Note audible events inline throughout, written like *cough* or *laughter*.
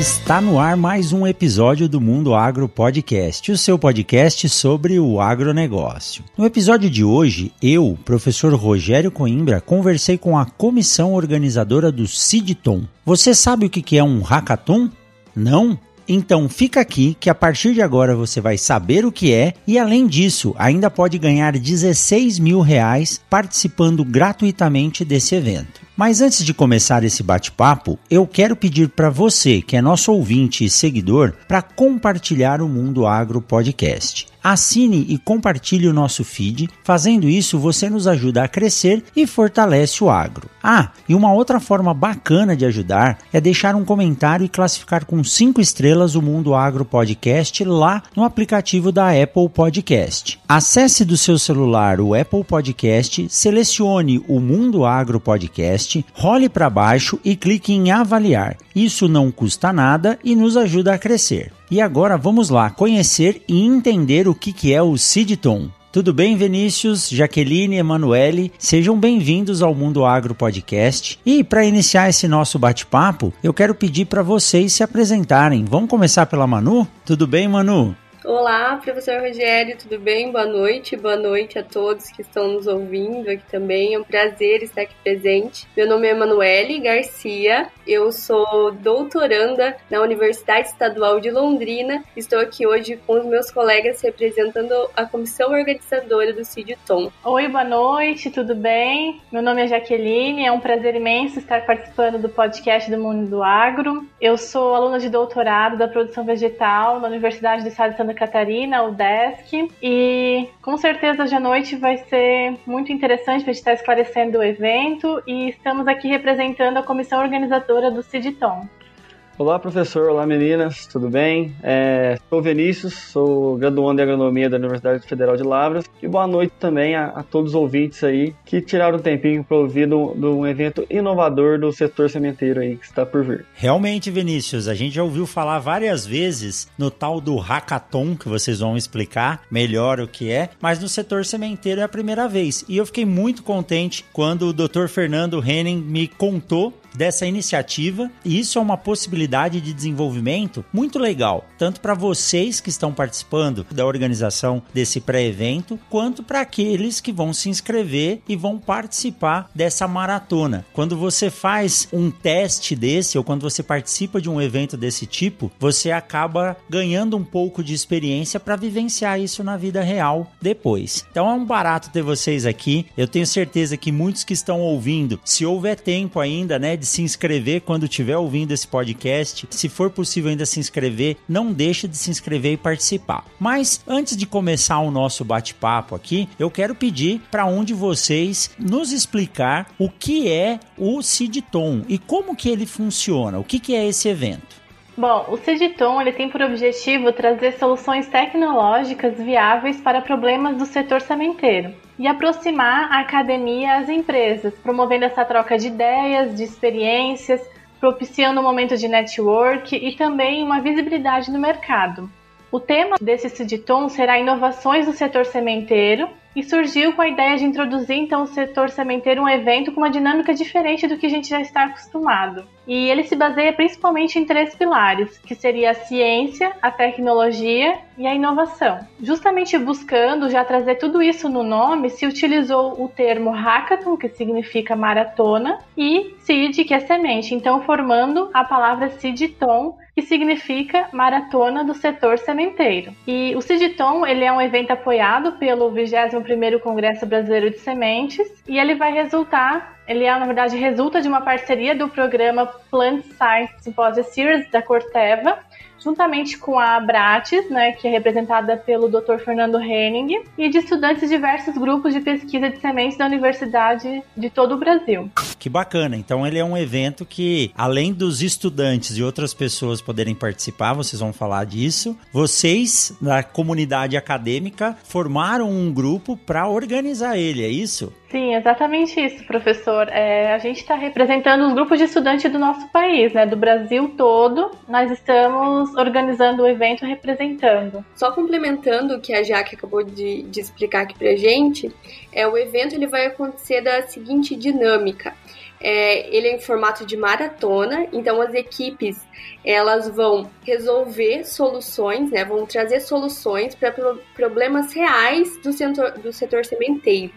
Está no ar mais um episódio do Mundo Agro Podcast, o seu podcast sobre o agronegócio. No episódio de hoje, eu, professor Rogério Coimbra, conversei com a comissão organizadora do CIDTOM. Você sabe o que é um hackathon? Não? Então fica aqui que a partir de agora você vai saber o que é e além disso ainda pode ganhar 16 mil reais participando gratuitamente desse evento. Mas antes de começar esse bate-papo, eu quero pedir para você, que é nosso ouvinte e seguidor, para compartilhar o Mundo Agro Podcast. Assine e compartilhe o nosso feed. Fazendo isso, você nos ajuda a crescer e fortalece o agro. Ah, e uma outra forma bacana de ajudar é deixar um comentário e classificar com 5 estrelas o Mundo Agro Podcast lá no aplicativo da Apple Podcast. Acesse do seu celular o Apple Podcast, selecione o Mundo Agro Podcast, role para baixo e clique em avaliar. Isso não custa nada e nos ajuda a crescer. E agora vamos lá conhecer e entender o que, que é o Sidton. Tudo bem, Vinícius, Jaqueline, Emanuele? Sejam bem-vindos ao Mundo Agro Podcast. E para iniciar esse nosso bate-papo, eu quero pedir para vocês se apresentarem. Vamos começar pela Manu? Tudo bem, Manu? Olá, professor Rogério, tudo bem? Boa noite, boa noite a todos que estão nos ouvindo aqui também. É um prazer estar aqui presente. Meu nome é Emanuele Garcia, eu sou doutoranda na Universidade Estadual de Londrina. Estou aqui hoje com os meus colegas representando a comissão organizadora do CIDTOM. Oi, boa noite, tudo bem? Meu nome é Jaqueline, é um prazer imenso estar participando do podcast do Mundo do Agro. Eu sou aluna de doutorado da produção vegetal na Universidade do Estado de Santa Santa Catarina, o DESC. E com certeza hoje à noite vai ser muito interessante para a gente estar esclarecendo o evento e estamos aqui representando a comissão organizadora do CIDTOM. Olá, professor. Olá, meninas. Tudo bem? É, sou Vinícius, sou graduando em agronomia da Universidade Federal de Lavras. E boa noite também a, a todos os ouvintes aí que tiraram um tempinho para ouvir de um evento inovador do setor sementeiro aí que está por vir. Realmente, Vinícius, a gente já ouviu falar várias vezes no tal do hackathon que vocês vão explicar melhor o que é, mas no setor sementeiro é a primeira vez. E eu fiquei muito contente quando o Dr. Fernando Henning me contou dessa iniciativa e isso é uma possibilidade de desenvolvimento muito legal, tanto para vocês que estão participando da organização desse pré-evento, quanto para aqueles que vão se inscrever e vão participar dessa maratona. Quando você faz um teste desse ou quando você participa de um evento desse tipo, você acaba ganhando um pouco de experiência para vivenciar isso na vida real depois. Então é um barato ter vocês aqui. Eu tenho certeza que muitos que estão ouvindo, se houver tempo ainda, né, de se inscrever quando estiver ouvindo esse podcast. Se for possível ainda se inscrever, não deixe de se inscrever e participar. Mas antes de começar o nosso bate-papo aqui, eu quero pedir para um de vocês nos explicar o que é o CIDTOM e como que ele funciona, o que, que é esse evento. Bom, o CIDTOM ele tem por objetivo trazer soluções tecnológicas viáveis para problemas do setor sementeiro e aproximar a academia às empresas, promovendo essa troca de ideias, de experiências, propiciando um momento de network e também uma visibilidade no mercado. O tema desse CIDTOM será inovações do setor sementeiro e surgiu com a ideia de introduzir então o setor sementeiro um evento com uma dinâmica diferente do que a gente já está acostumado. E ele se baseia principalmente em três pilares, que seria a ciência, a tecnologia e a inovação. Justamente buscando já trazer tudo isso no nome, se utilizou o termo hackathon, que significa maratona, e seed, que é semente, então formando a palavra seedton, que significa Maratona do Setor Sementeiro. E o Ciditon, ele é um evento apoiado pelo 21º Congresso Brasileiro de Sementes e ele vai resultar ele é, na verdade, resulta de uma parceria do programa Plant Science Symposium Series da Corteva, juntamente com a Abrates, né, que é representada pelo Dr. Fernando Henning, e de estudantes de diversos grupos de pesquisa de sementes da Universidade de todo o Brasil. que bacana. Então ele é um evento que, além dos estudantes e outras pessoas poderem participar, vocês vão falar disso, vocês, da comunidade acadêmica, formaram um grupo para organizar ele, é isso? Sim, exatamente isso, professor. É, a gente está representando os grupos de estudantes do nosso país, né, do Brasil todo. Nós estamos organizando o evento representando. Só complementando o que a Jaque acabou de, de explicar aqui para gente, é, o evento ele vai acontecer da seguinte dinâmica. É, ele é em formato de maratona, então as equipes elas vão resolver soluções, né, vão trazer soluções para pro problemas reais do setor, do setor sementeiro.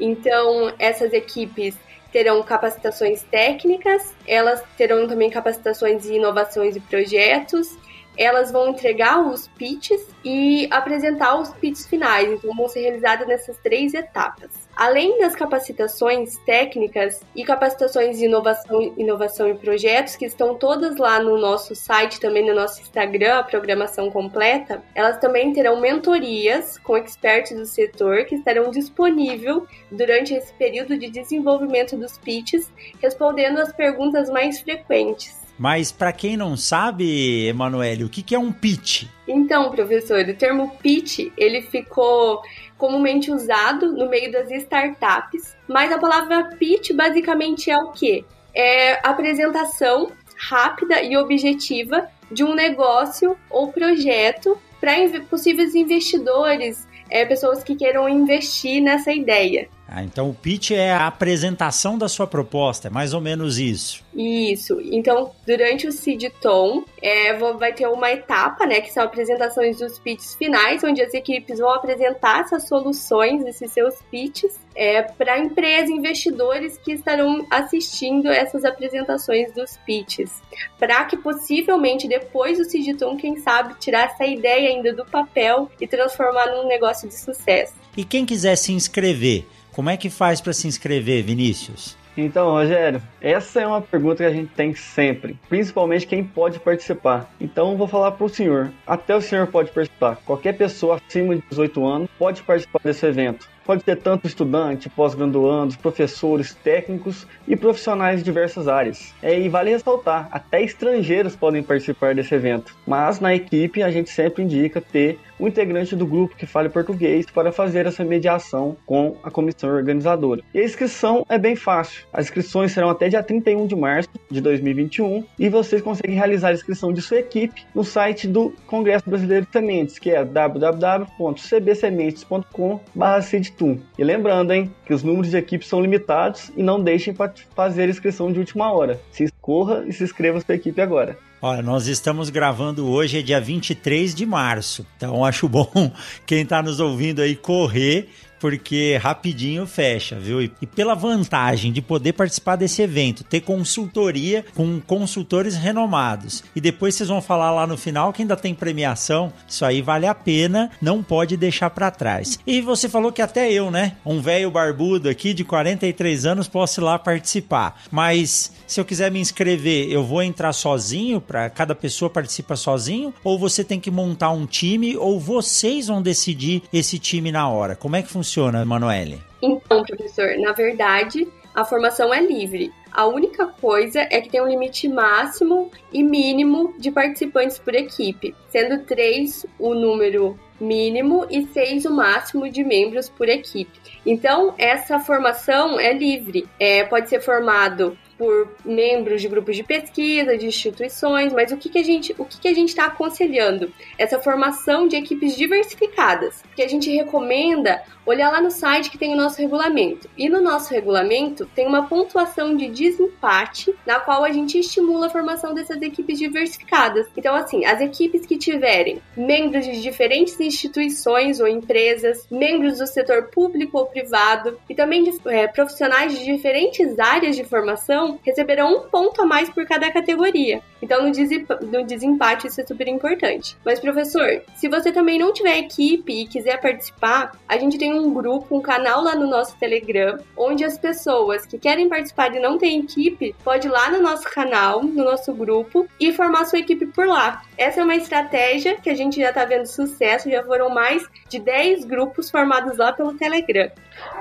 Então, essas equipes terão capacitações técnicas, elas terão também capacitações em inovações e projetos, elas vão entregar os pitches e apresentar os pitches finais, então vão ser realizadas nessas três etapas. Além das capacitações técnicas e capacitações de inovação, inovação e projetos, que estão todas lá no nosso site, também no nosso Instagram, a programação completa, elas também terão mentorias com expertos do setor que estarão disponíveis durante esse período de desenvolvimento dos pitches, respondendo as perguntas mais frequentes. Mas para quem não sabe, Emanuele, o que, que é um pitch? Então, professor, o termo pitch, ele ficou comumente usado no meio das startups, mas a palavra pitch basicamente é o quê? É apresentação rápida e objetiva de um negócio ou projeto para possíveis investidores, é, pessoas que queiram investir nessa ideia. Ah, então o pitch é a apresentação da sua proposta, é mais ou menos isso. Isso. Então, durante o Seed Tom, é, vai ter uma etapa, né, que são apresentações dos pitches finais, onde as equipes vão apresentar essas soluções, esses seus pitches, é, para empresas, investidores que estarão assistindo essas apresentações dos pitches, para que possivelmente depois do Seed Tom, quem sabe, tirar essa ideia ainda do papel e transformar num negócio de sucesso. E quem quiser se inscrever, como é que faz para se inscrever, Vinícius? Então, Rogério, essa é uma pergunta que a gente tem sempre, principalmente quem pode participar. Então, vou falar para o senhor. Até o senhor pode participar. Qualquer pessoa acima de 18 anos pode participar desse evento. Pode ter tanto estudante, pós-graduandos, professores, técnicos e profissionais de diversas áreas. É, e vale ressaltar, até estrangeiros podem participar desse evento. Mas na equipe a gente sempre indica ter um integrante do grupo que fale português para fazer essa mediação com a comissão organizadora. E a inscrição é bem fácil. As inscrições serão até dia 31 de março de 2021 e vocês conseguem realizar a inscrição de sua equipe no site do Congresso Brasileiro de Sementes, que é www.cbsementes.com.br e lembrando, hein, que os números de equipes são limitados e não deixem para fazer inscrição de última hora. Se corra e se inscreva sua equipe agora. Olha, nós estamos gravando hoje, é dia 23 de março. Então acho bom *laughs* quem está nos ouvindo aí correr porque rapidinho fecha, viu? E, pela vantagem de poder participar desse evento, ter consultoria com consultores renomados. E depois vocês vão falar lá no final que ainda tem premiação. Isso aí vale a pena, não pode deixar para trás. E você falou que até eu, né? Um velho barbudo aqui de 43 anos posso ir lá participar. Mas se eu quiser me inscrever, eu vou entrar sozinho para cada pessoa participa sozinho ou você tem que montar um time ou vocês vão decidir esse time na hora? Como é que funciona funciona, Manoele? Então, professor, na verdade, a formação é livre. A única coisa é que tem um limite máximo e mínimo de participantes por equipe, sendo três o número mínimo e seis o máximo de membros por equipe. Então, essa formação é livre. É, pode ser formado por membros de grupos de pesquisa, de instituições, mas o que, que a gente o que, que a gente está aconselhando? Essa formação de equipes diversificadas, que a gente recomenda olhar lá no site que tem o nosso regulamento. E no nosso regulamento tem uma pontuação de desempate na qual a gente estimula a formação dessas equipes diversificadas. Então, assim, as equipes que tiverem membros de diferentes instituições ou empresas, membros do setor público ou privado e também de é, profissionais de diferentes áreas de formação receberão um ponto a mais por cada categoria. Então, no, desempate, isso é super importante. Mas, professor, se você também não tiver equipe e quiser participar, a gente tem um grupo, um canal lá no nosso Telegram, onde as pessoas que querem participar e não têm equipe, pode ir lá no nosso canal, no nosso grupo, e formar sua equipe por lá. Essa é uma estratégia que a gente já está vendo sucesso, já foram mais de 10 grupos formados lá pelo Telegram.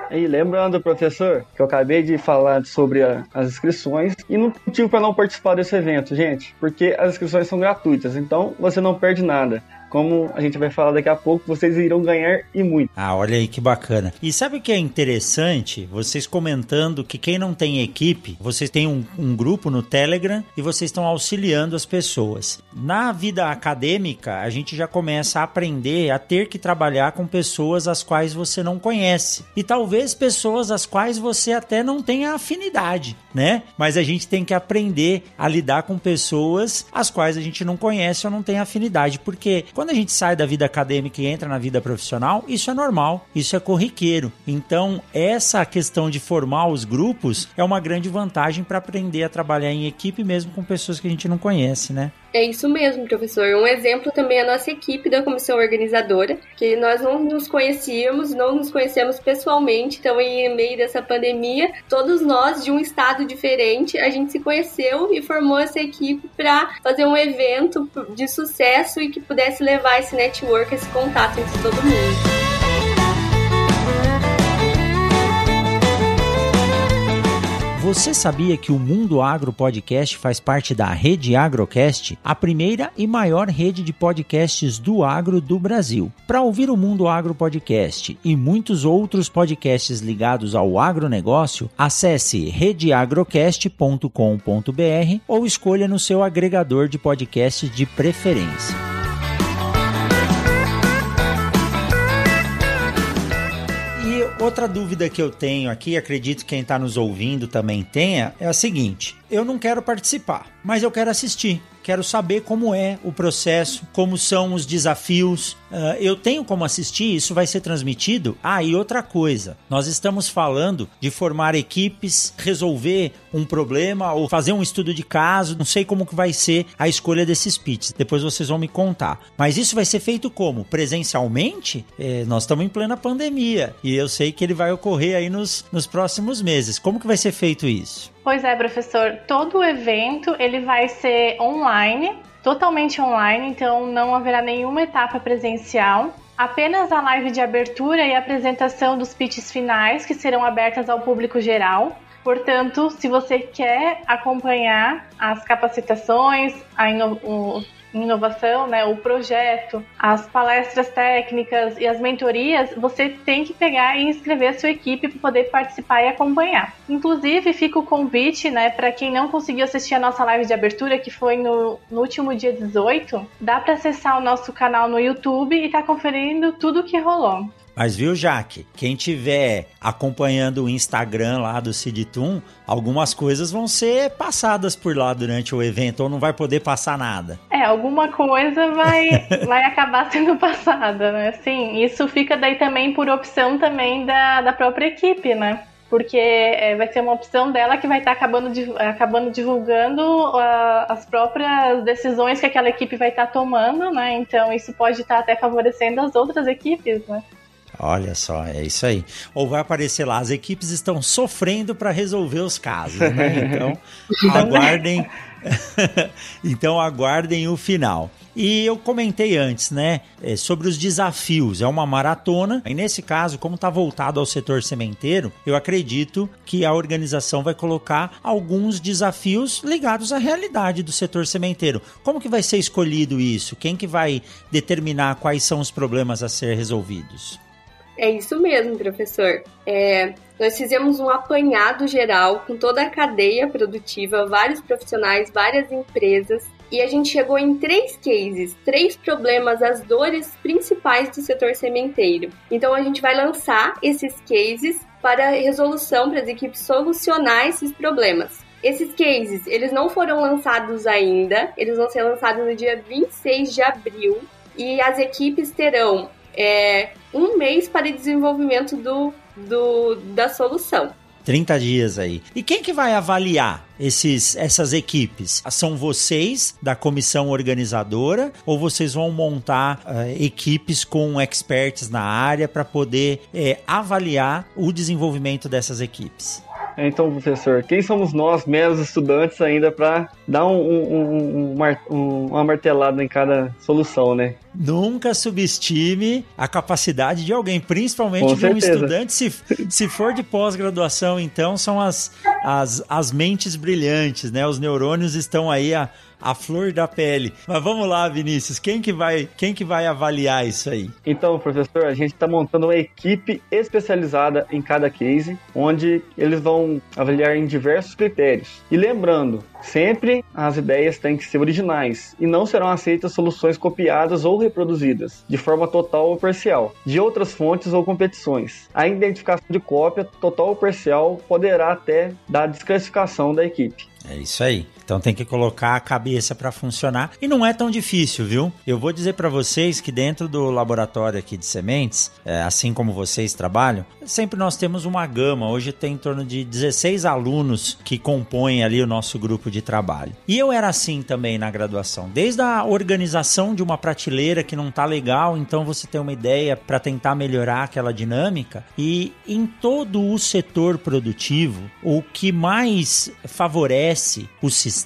E lembrando, professor, que eu acabei de falar sobre a, as inscrições e não motivo para não participar desse evento, gente, porque as inscrições são gratuitas, então você não perde nada como a gente vai falar daqui a pouco, vocês irão ganhar e muito. Ah, olha aí que bacana. E sabe o que é interessante? Vocês comentando que quem não tem equipe, vocês têm um, um grupo no Telegram e vocês estão auxiliando as pessoas. Na vida acadêmica, a gente já começa a aprender a ter que trabalhar com pessoas as quais você não conhece. E talvez pessoas as quais você até não tenha afinidade, né? Mas a gente tem que aprender a lidar com pessoas as quais a gente não conhece ou não tem afinidade. Porque quando a gente sai da vida acadêmica e entra na vida profissional, isso é normal, isso é corriqueiro. Então, essa questão de formar os grupos é uma grande vantagem para aprender a trabalhar em equipe mesmo com pessoas que a gente não conhece, né? É isso mesmo, professor. Um exemplo também é a nossa equipe da comissão organizadora, que nós não nos conhecíamos, não nos conhecemos pessoalmente, então em meio dessa pandemia, todos nós de um estado diferente, a gente se conheceu e formou essa equipe para fazer um evento de sucesso e que pudesse levar esse network, esse contato entre todo mundo. Você sabia que o Mundo Agro Podcast faz parte da Rede Agrocast, a primeira e maior rede de podcasts do agro do Brasil? Para ouvir o Mundo Agro Podcast e muitos outros podcasts ligados ao agronegócio, acesse redeagrocast.com.br ou escolha no seu agregador de podcasts de preferência. Outra dúvida que eu tenho aqui, acredito que quem está nos ouvindo também tenha, é a seguinte: eu não quero participar, mas eu quero assistir. Quero saber como é o processo, como são os desafios. Uh, eu tenho como assistir, isso vai ser transmitido. Ah, e outra coisa, nós estamos falando de formar equipes, resolver um problema ou fazer um estudo de caso. Não sei como que vai ser a escolha desses pitches. Depois vocês vão me contar. Mas isso vai ser feito como? Presencialmente? É, nós estamos em plena pandemia e eu sei que ele vai ocorrer aí nos, nos próximos meses. Como que vai ser feito isso? Pois é, professor. Todo o evento ele vai ser online, totalmente online, então não haverá nenhuma etapa presencial. Apenas a live de abertura e apresentação dos pitches finais, que serão abertas ao público geral. Portanto, se você quer acompanhar as capacitações, a o, inovação, né, o projeto, as palestras técnicas e as mentorias, você tem que pegar e inscrever a sua equipe para poder participar e acompanhar. Inclusive, fica o convite, né, para quem não conseguiu assistir a nossa live de abertura, que foi no, no último dia 18, dá para acessar o nosso canal no YouTube e tá conferindo tudo o que rolou. Mas viu, Jaque? Quem tiver acompanhando o Instagram lá do Cidtum, algumas coisas vão ser passadas por lá durante o evento, ou não vai poder passar nada. É, alguma coisa vai, *laughs* vai acabar sendo passada, né? Sim, isso fica daí também por opção também da, da própria equipe, né? porque é, vai ser uma opção dela que vai estar tá acabando, acabando divulgando uh, as próprias decisões que aquela equipe vai estar tá tomando, né? Então isso pode estar tá até favorecendo as outras equipes, né? Olha só, é isso aí. Ou vai aparecer lá, as equipes estão sofrendo para resolver os casos, né? *laughs* Então, aguardem. *laughs* então, aguardem o final. E eu comentei antes, né, é, sobre os desafios. É uma maratona. E nesse caso, como está voltado ao setor sementeiro, eu acredito que a organização vai colocar alguns desafios ligados à realidade do setor sementeiro. Como que vai ser escolhido isso? Quem que vai determinar quais são os problemas a ser resolvidos? É isso mesmo, professor. É, nós fizemos um apanhado geral com toda a cadeia produtiva, vários profissionais, várias empresas, e a gente chegou em três cases, três problemas, as dores principais do setor sementeiro. Então a gente vai lançar esses cases para resolução para as equipes solucionar esses problemas. Esses cases, eles não foram lançados ainda, eles vão ser lançados no dia 26 de abril e as equipes terão é, um mês para desenvolvimento do, do, da solução. 30 dias aí. E quem que vai avaliar esses, essas equipes? São vocês da comissão organizadora ou vocês vão montar uh, equipes com experts na área para poder uh, avaliar o desenvolvimento dessas equipes? Então, professor, quem somos nós, meros estudantes, ainda para dar um, um, um, uma martelada em cada solução, né? Nunca subestime a capacidade de alguém, principalmente Com de um certeza. estudante. Se, se for de pós-graduação, então, são as, as, as mentes brilhantes, né? Os neurônios estão aí a, a flor da pele. Mas vamos lá, Vinícius, quem que vai, quem que vai avaliar isso aí? Então, professor, a gente está montando uma equipe especializada em cada case, onde eles vão avaliar em diversos critérios. E lembrando, sempre as ideias têm que ser originais e não serão aceitas soluções copiadas ou reproduzidas, de forma total ou parcial, de outras fontes ou competições. A identificação de cópia total ou parcial poderá até dar desclassificação da equipe. É isso aí. Então tem que colocar a cabeça para funcionar e não é tão difícil, viu? Eu vou dizer para vocês que dentro do laboratório aqui de sementes, é, assim como vocês trabalham, sempre nós temos uma gama. Hoje tem em torno de 16 alunos que compõem ali o nosso grupo de trabalho. E eu era assim também na graduação, desde a organização de uma prateleira que não tá legal, então você tem uma ideia para tentar melhorar aquela dinâmica e em todo o setor produtivo, o que mais favorece o sistema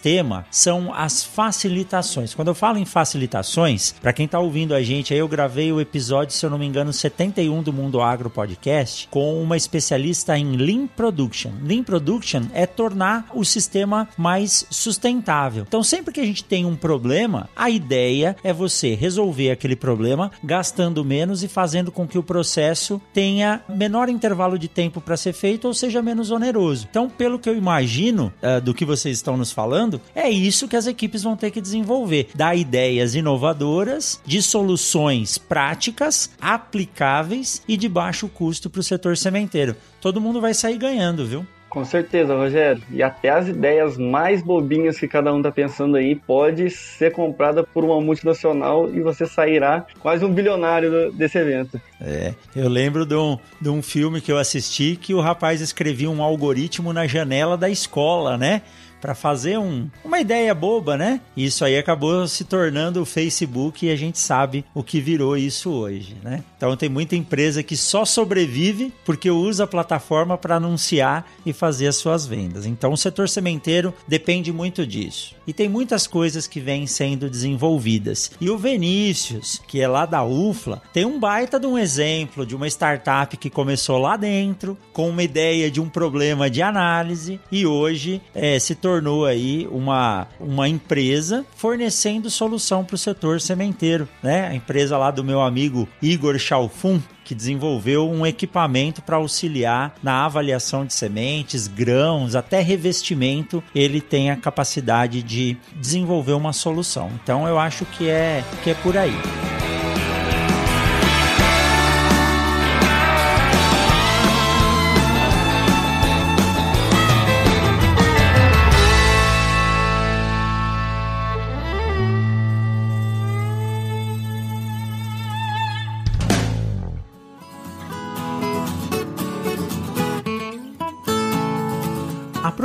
são as facilitações. Quando eu falo em facilitações, para quem tá ouvindo a gente, aí eu gravei o episódio, se eu não me engano, 71 do Mundo Agro Podcast com uma especialista em Lean Production. Lean Production é tornar o sistema mais sustentável. Então, sempre que a gente tem um problema, a ideia é você resolver aquele problema gastando menos e fazendo com que o processo tenha menor intervalo de tempo para ser feito ou seja menos oneroso. Então, pelo que eu imagino uh, do que vocês estão nos falando, é isso que as equipes vão ter que desenvolver: dar ideias inovadoras de soluções práticas, aplicáveis e de baixo custo para o setor sementeiro. Todo mundo vai sair ganhando, viu? Com certeza, Rogério. E até as ideias mais bobinhas que cada um tá pensando aí pode ser comprada por uma multinacional e você sairá quase um bilionário desse evento. É, eu lembro de um, de um filme que eu assisti que o rapaz escrevia um algoritmo na janela da escola, né? Para fazer um, uma ideia boba, né? Isso aí acabou se tornando o Facebook e a gente sabe o que virou isso hoje, né? Então tem muita empresa que só sobrevive porque usa a plataforma para anunciar e fazer as suas vendas. Então o setor sementeiro depende muito disso. E tem muitas coisas que vêm sendo desenvolvidas. E o Vinícius, que é lá da UFLA, tem um baita de um exemplo de uma startup que começou lá dentro com uma ideia de um problema de análise e hoje é, se tornou aí uma, uma empresa fornecendo solução para o setor sementeiro, né? A empresa lá do meu amigo Igor Chalfun, que desenvolveu um equipamento para auxiliar na avaliação de sementes, grãos, até revestimento, ele tem a capacidade de desenvolver uma solução. Então eu acho que é que é por aí.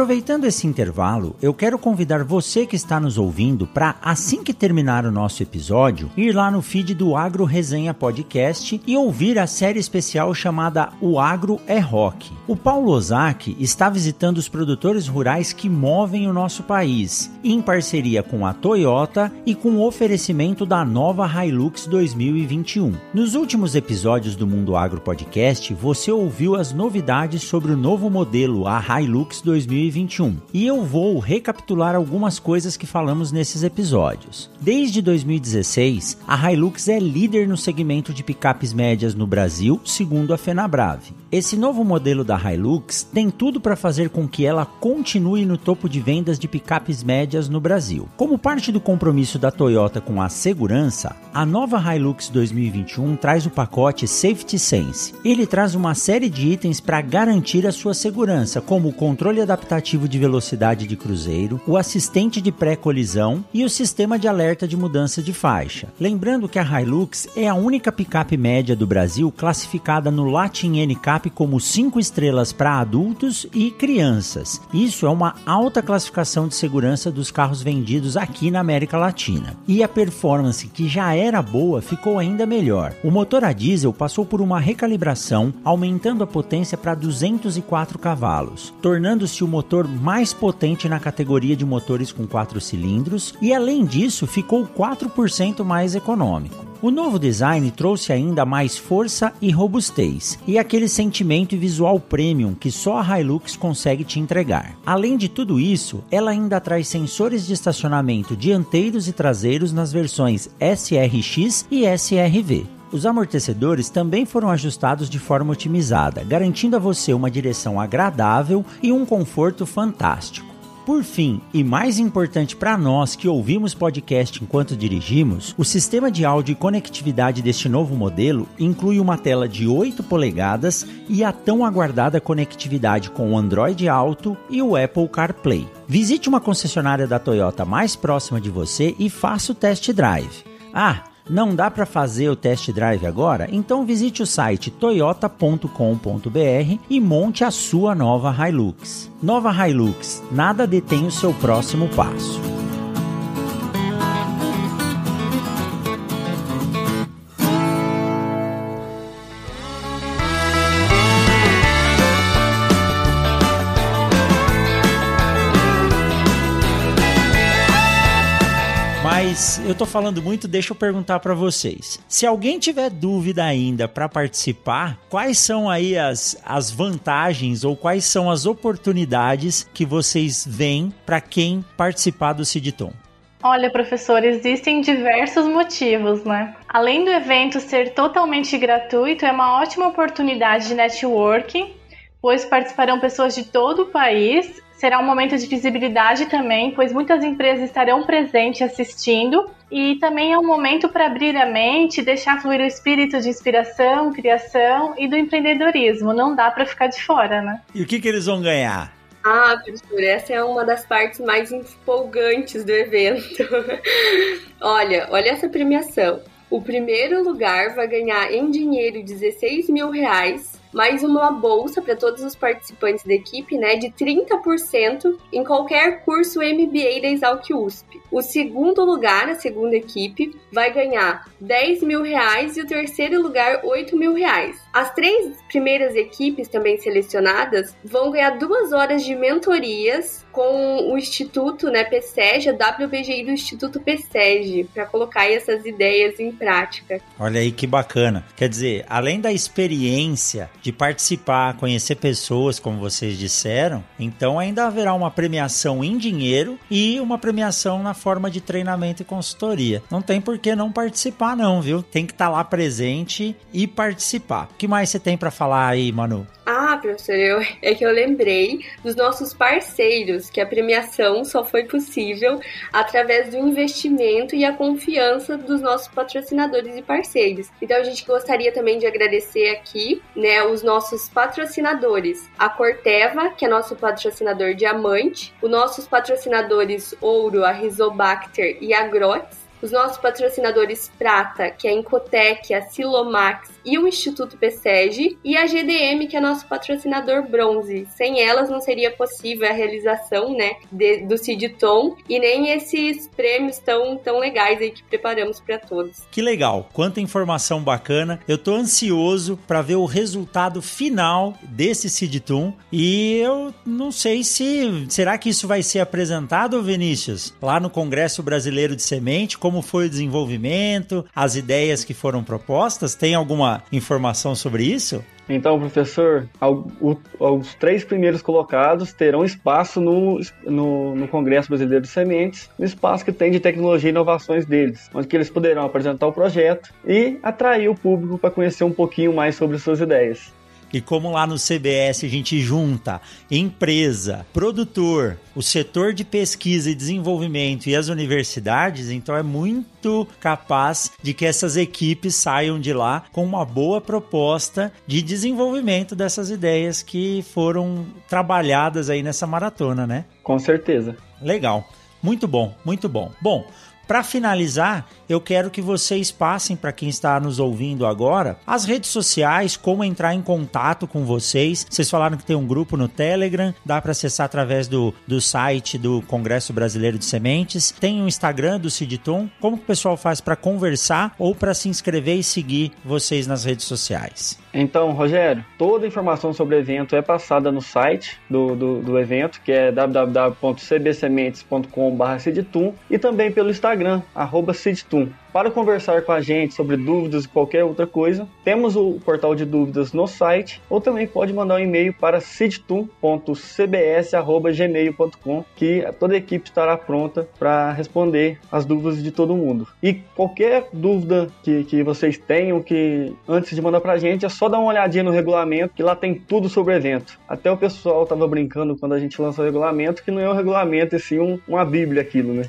Aproveitando esse intervalo, eu quero convidar você que está nos ouvindo para, assim que terminar o nosso episódio, ir lá no feed do Agro Resenha Podcast e ouvir a série especial chamada O Agro é Rock. O Paulo Ozaki está visitando os produtores rurais que movem o nosso país, em parceria com a Toyota e com o oferecimento da nova Hilux 2021. Nos últimos episódios do Mundo Agro Podcast, você ouviu as novidades sobre o novo modelo, a Hilux 2021. 2021. E eu vou recapitular algumas coisas que falamos nesses episódios. Desde 2016, a Hilux é líder no segmento de picapes médias no Brasil, segundo a Fenabrave. Esse novo modelo da Hilux tem tudo para fazer com que ela continue no topo de vendas de picapes médias no Brasil. Como parte do compromisso da Toyota com a segurança, a nova Hilux 2021 traz o pacote Safety Sense. Ele traz uma série de itens para garantir a sua segurança, como o controle adaptativo de velocidade de cruzeiro, o assistente de pré-colisão e o sistema de alerta de mudança de faixa. Lembrando que a Hilux é a única picape média do Brasil classificada no Latin Como 5 estrelas para adultos e crianças. Isso é uma alta classificação de segurança dos carros vendidos aqui na América Latina. E a performance, que já era boa, ficou ainda melhor. O motor a diesel passou por uma recalibração, aumentando a potência para 204 cavalos, tornando-se o motor mais potente na categoria de motores com 4 cilindros e, além disso, ficou 4% mais econômico. O novo design trouxe ainda mais força e robustez, e aquele sentimento visual premium que só a Hilux consegue te entregar. Além de tudo isso, ela ainda traz sensores de estacionamento dianteiros e traseiros nas versões SRX e SRV. Os amortecedores também foram ajustados de forma otimizada, garantindo a você uma direção agradável e um conforto fantástico. Por fim, e mais importante para nós que ouvimos podcast enquanto dirigimos, o sistema de áudio e conectividade deste novo modelo inclui uma tela de 8 polegadas e a tão aguardada conectividade com o Android Auto e o Apple CarPlay. Visite uma concessionária da Toyota mais próxima de você e faça o test drive. Ah, não dá para fazer o test drive agora? Então visite o site toyota.com.br e monte a sua nova Hilux. Nova Hilux, nada detém o seu próximo passo. Tô falando muito, deixa eu perguntar para vocês. Se alguém tiver dúvida ainda para participar, quais são aí as, as vantagens ou quais são as oportunidades que vocês veem para quem participar do Ciditon? Olha, professor, existem diversos motivos, né? Além do evento ser totalmente gratuito, é uma ótima oportunidade de networking, pois participarão pessoas de todo o país Será um momento de visibilidade também, pois muitas empresas estarão presentes assistindo. E também é um momento para abrir a mente, deixar fluir o espírito de inspiração, criação e do empreendedorismo. Não dá para ficar de fora, né? E o que, que eles vão ganhar? Ah, professor, essa é uma das partes mais empolgantes do evento. *laughs* olha, olha essa premiação. O primeiro lugar vai ganhar em dinheiro 16 mil reais mais uma bolsa para todos os participantes da equipe, né, de 30% em qualquer curso MBA da Exalc USP. O segundo lugar, a segunda equipe, vai ganhar 10 mil reais e o terceiro lugar 8 mil reais. As três primeiras equipes também selecionadas vão ganhar duas horas de mentorias com o Instituto, né, PSEG, a WBGI do Instituto PSEG, para colocar essas ideias em prática. Olha aí que bacana. Quer dizer, além da experiência de participar, conhecer pessoas, como vocês disseram, então ainda haverá uma premiação em dinheiro e uma premiação na forma de treinamento e consultoria. Não tem por que não participar, não, viu? Tem que estar tá lá presente e participar. O que mais você tem para falar aí, Manu? Ah, professor, eu, é que eu lembrei dos nossos parceiros, que a premiação só foi possível através do investimento e a confiança dos nossos patrocinadores e parceiros. Então a gente gostaria também de agradecer aqui, né, os nossos patrocinadores, a Corteva, que é nosso patrocinador diamante, os nossos patrocinadores ouro, a Rizobacter e a Grotes, os nossos patrocinadores prata, que é a Incotec, a Silomax e o Instituto PSEG, e a GDM, que é nosso patrocinador bronze. Sem elas não seria possível a realização, né, de, do Ciditon e nem esses prêmios tão, tão legais aí que preparamos para todos. Que legal, quanta informação bacana. Eu tô ansioso para ver o resultado final desse Ciditon e eu não sei se será que isso vai ser apresentado, Vinícius, lá no Congresso Brasileiro de Semente, como foi o desenvolvimento, as ideias que foram propostas? Tem alguma informação sobre isso? Então, professor, os três primeiros colocados terão espaço no, no, no, Congresso Brasileiro de Sementes, no espaço que tem de tecnologia e inovações deles, onde eles poderão apresentar o projeto e atrair o público para conhecer um pouquinho mais sobre suas ideias. E como lá no CBS a gente junta empresa, produtor, o setor de pesquisa e desenvolvimento e as universidades, então é muito capaz de que essas equipes saiam de lá com uma boa proposta de desenvolvimento dessas ideias que foram trabalhadas aí nessa maratona, né? Com certeza. Legal. Muito bom, muito bom. Bom, para finalizar, eu quero que vocês passem para quem está nos ouvindo agora as redes sociais, como entrar em contato com vocês. Vocês falaram que tem um grupo no Telegram, dá para acessar através do, do site do Congresso Brasileiro de Sementes. Tem o um Instagram do Ciditum. Como que o pessoal faz para conversar ou para se inscrever e seguir vocês nas redes sociais? Então, Rogério, toda a informação sobre o evento é passada no site do, do, do evento, que é www.cbsementes.com.br e também pelo Instagram, arroba para conversar com a gente sobre dúvidas e qualquer outra coisa, temos o portal de dúvidas no site ou também pode mandar um e-mail para sidtum.cbs.gmail.com que toda a equipe estará pronta para responder as dúvidas de todo mundo. E qualquer dúvida que, que vocês tenham, que antes de mandar para a gente, é só dar uma olhadinha no regulamento, que lá tem tudo sobre o evento. Até o pessoal estava brincando quando a gente lançou o regulamento, que não é um regulamento, e sim um, uma bíblia aquilo, né?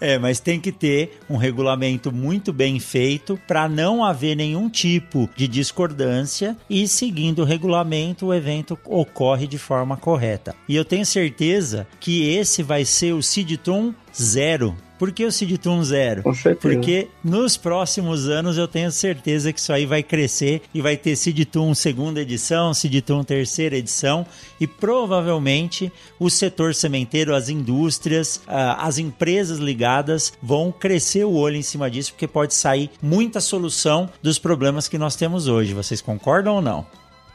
É, mas tem que ter um regulamento muito bem feito para não haver nenhum tipo de discordância e seguindo o regulamento o evento ocorre de forma correta. E eu tenho certeza que esse vai ser o Sidtum zero por que o Toon zero? Com certeza. Porque nos próximos anos eu tenho certeza que isso aí vai crescer e vai ter Toon segunda edição, Toon terceira edição e provavelmente o setor sementeiro, as indústrias, as empresas ligadas vão crescer o olho em cima disso porque pode sair muita solução dos problemas que nós temos hoje. Vocês concordam ou não?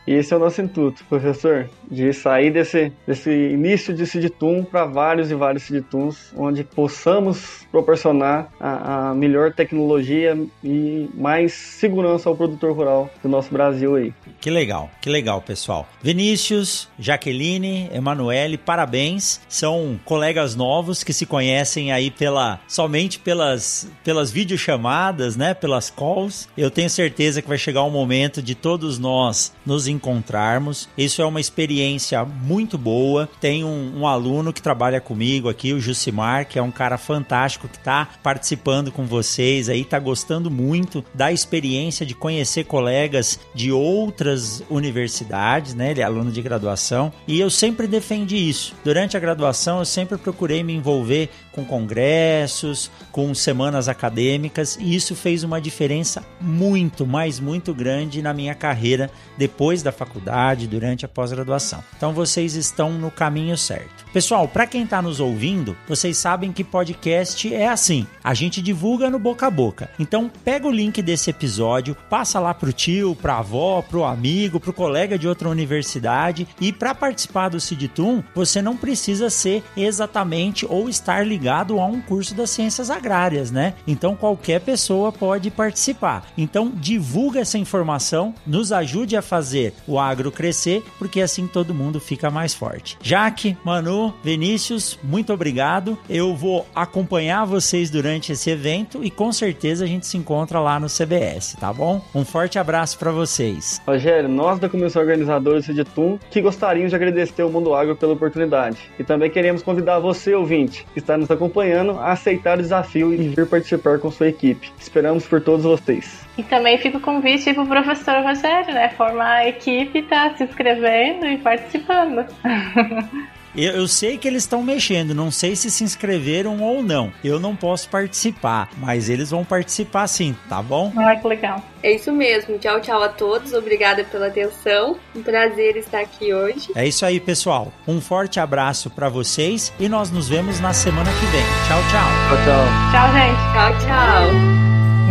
E esse é o nosso intuito, professor, de sair desse, desse início de Sidtum para vários e vários Sidtums, onde possamos proporcionar a, a, melhor tecnologia e mais segurança ao produtor rural do nosso Brasil aí. Que legal, que legal, pessoal. Vinícius, Jaqueline, Emanuele, parabéns. São colegas novos que se conhecem aí pela somente pelas, pelas videochamadas, né? Pelas calls. Eu tenho certeza que vai chegar um momento de todos nós nos encontrarmos. Isso é uma experiência muito boa. Tem um, um aluno que trabalha comigo aqui, o Jusimar, que é um cara fantástico que está participando com vocês aí, está gostando muito da experiência de conhecer colegas de outras universidades, né? Ele é aluno de graduação e eu sempre defendi isso. Durante a graduação, eu sempre procurei me envolver com congressos, com semanas acadêmicas e isso fez uma diferença muito, mas muito grande na minha carreira depois da faculdade, durante a pós-graduação. Então vocês estão no caminho certo. Pessoal, para quem está nos ouvindo, vocês sabem que podcast é assim. A gente divulga no boca a boca. Então pega o link desse episódio, passa lá pro tio, pra avó, pro amigo, pro colega de outra universidade e para participar do Ciditum, você não precisa ser exatamente ou estar ligado a um curso das ciências agrárias, né? Então qualquer pessoa pode participar. Então divulga essa informação, nos ajude a fazer o agro crescer, porque assim todo mundo fica mais forte. Jaque, Manu, Vinícius, muito obrigado. Eu vou acompanhar vocês durante esse evento e com certeza a gente se encontra lá no CBS, tá bom? Um forte abraço para vocês. Rogério, nós da Comissão Organizadora de TUM que gostaríamos de agradecer ao Mundo Agro pela oportunidade. E também queremos convidar você, ouvinte, que está nos acompanhando, a aceitar o desafio e vir participar com sua equipe. Esperamos por todos vocês. E também fica o convite para o professor Rogério, né? Formar a equipe, tá se inscrevendo e participando. *laughs* Eu, eu, sei que eles estão mexendo, não sei se se inscreveram ou não. Eu não posso participar, mas eles vão participar sim, tá bom? Ah, que legal. É isso mesmo. Tchau, tchau a todos. Obrigada pela atenção. Um prazer estar aqui hoje. É isso aí, pessoal. Um forte abraço para vocês e nós nos vemos na semana que vem. Tchau, tchau. Tchau, tchau. Tchau, gente. Tchau, tchau.